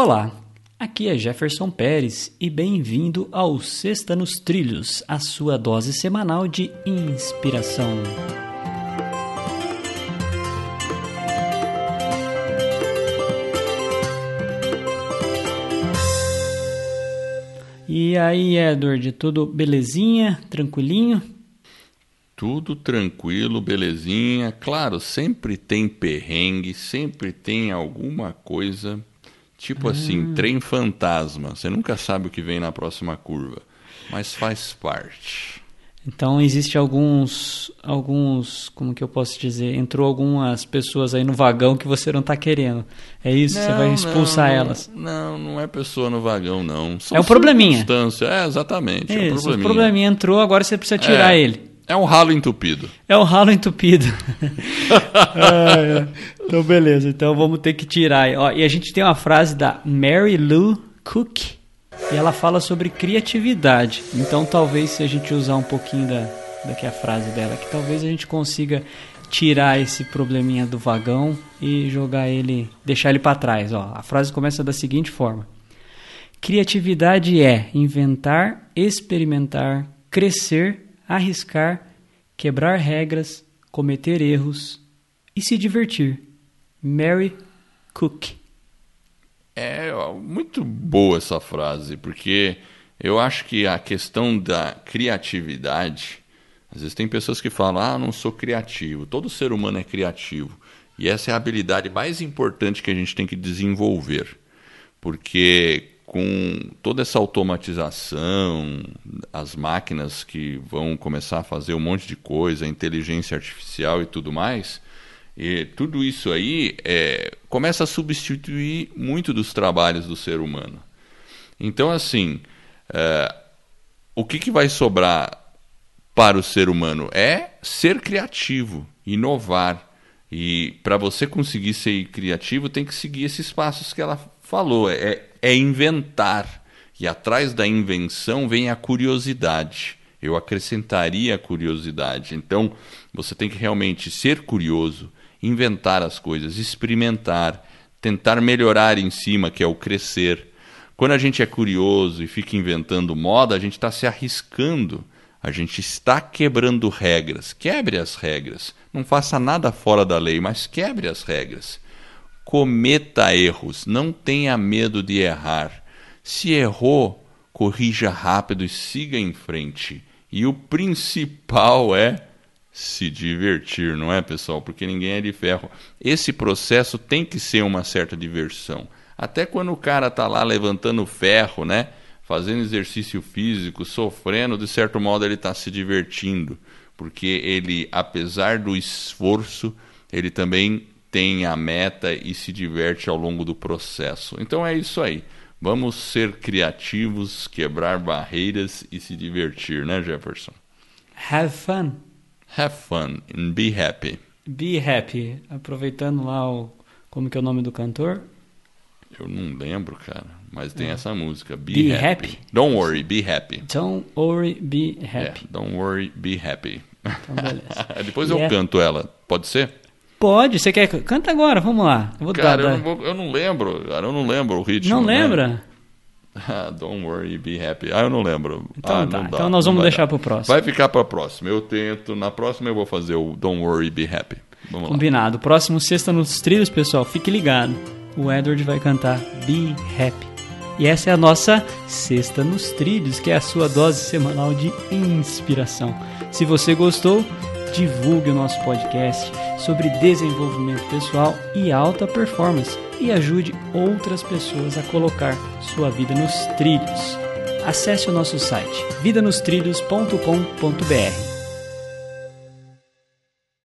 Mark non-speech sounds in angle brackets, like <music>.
Olá, aqui é Jefferson Pérez e bem-vindo ao Sexta nos Trilhos, a sua dose semanal de inspiração. E aí, Edward, tudo belezinha, tranquilinho? Tudo tranquilo, belezinha. Claro, sempre tem perrengue, sempre tem alguma coisa Tipo assim, ah. trem fantasma. Você nunca sabe o que vem na próxima curva, mas faz parte. Então existe alguns, alguns, como que eu posso dizer, entrou algumas pessoas aí no vagão que você não está querendo. É isso? Não, você vai expulsar não, elas? Não, não é pessoa no vagão não. São é um probleminha. É exatamente. Isso, é um probleminha. O probleminha entrou, agora você precisa tirar é. ele. É um ralo entupido. É um ralo entupido. ah, <laughs> é. Então, beleza. Então, vamos ter que tirar. Ó, e a gente tem uma frase da Mary Lou Cook. E ela fala sobre criatividade. Então, talvez, se a gente usar um pouquinho da, daqui a frase dela, que talvez a gente consiga tirar esse probleminha do vagão e jogar ele, deixar ele para trás. Ó, a frase começa da seguinte forma: Criatividade é inventar, experimentar, crescer arriscar, quebrar regras, cometer erros e se divertir. Mary Cook. É muito boa essa frase, porque eu acho que a questão da criatividade, às vezes tem pessoas que falam: "Ah, não sou criativo". Todo ser humano é criativo. E essa é a habilidade mais importante que a gente tem que desenvolver. Porque com toda essa automatização, as máquinas que vão começar a fazer um monte de coisa, inteligência artificial e tudo mais, e tudo isso aí é, começa a substituir muito dos trabalhos do ser humano. Então, assim, é, o que, que vai sobrar para o ser humano é ser criativo, inovar. E para você conseguir ser criativo, tem que seguir esses passos que ela falou. É, é inventar. E atrás da invenção vem a curiosidade. Eu acrescentaria a curiosidade. Então, você tem que realmente ser curioso, inventar as coisas, experimentar, tentar melhorar em cima, que é o crescer. Quando a gente é curioso e fica inventando moda, a gente está se arriscando. A gente está quebrando regras. Quebre as regras. Não faça nada fora da lei, mas quebre as regras cometa erros, não tenha medo de errar. Se errou, corrija rápido e siga em frente. E o principal é se divertir, não é, pessoal? Porque ninguém é de ferro. Esse processo tem que ser uma certa diversão. Até quando o cara tá lá levantando ferro, né? Fazendo exercício físico, sofrendo, de certo modo ele está se divertindo, porque ele, apesar do esforço, ele também tem a meta e se diverte ao longo do processo. Então é isso aí. Vamos ser criativos, quebrar barreiras e se divertir, né, Jefferson? Have fun. Have fun and be happy. Be happy. Aproveitando lá o. Como que é o nome do cantor? Eu não lembro, cara. Mas tem é. essa música. Be, be happy. happy. Don't worry, be happy. Don't worry, be happy. Yeah, don't worry, be happy. Então, beleza. <laughs> Depois eu canto ela. Pode ser? Pode, você quer. Canta agora, vamos lá. Eu cara, dar, eu, não vou, eu, não lembro, cara, eu não lembro o ritmo. Não né? lembra? <laughs> Ah, don't worry, be happy. Ah, eu não lembro. Então ah, tá, dá, então nós vamos deixar para o próximo. Vai ficar para a próxima. Eu tento. Na próxima eu vou fazer o Don't worry, be happy. Vamos Combinado. Lá. Próximo Sexta nos Trilhos, pessoal. Fique ligado. O Edward vai cantar Be Happy. E essa é a nossa Sexta nos Trilhos, que é a sua dose semanal de inspiração. Se você gostou, divulgue o nosso podcast sobre desenvolvimento pessoal e alta performance e ajude outras pessoas a colocar sua vida nos trilhos. Acesse o nosso site vidanostrilhos.com.br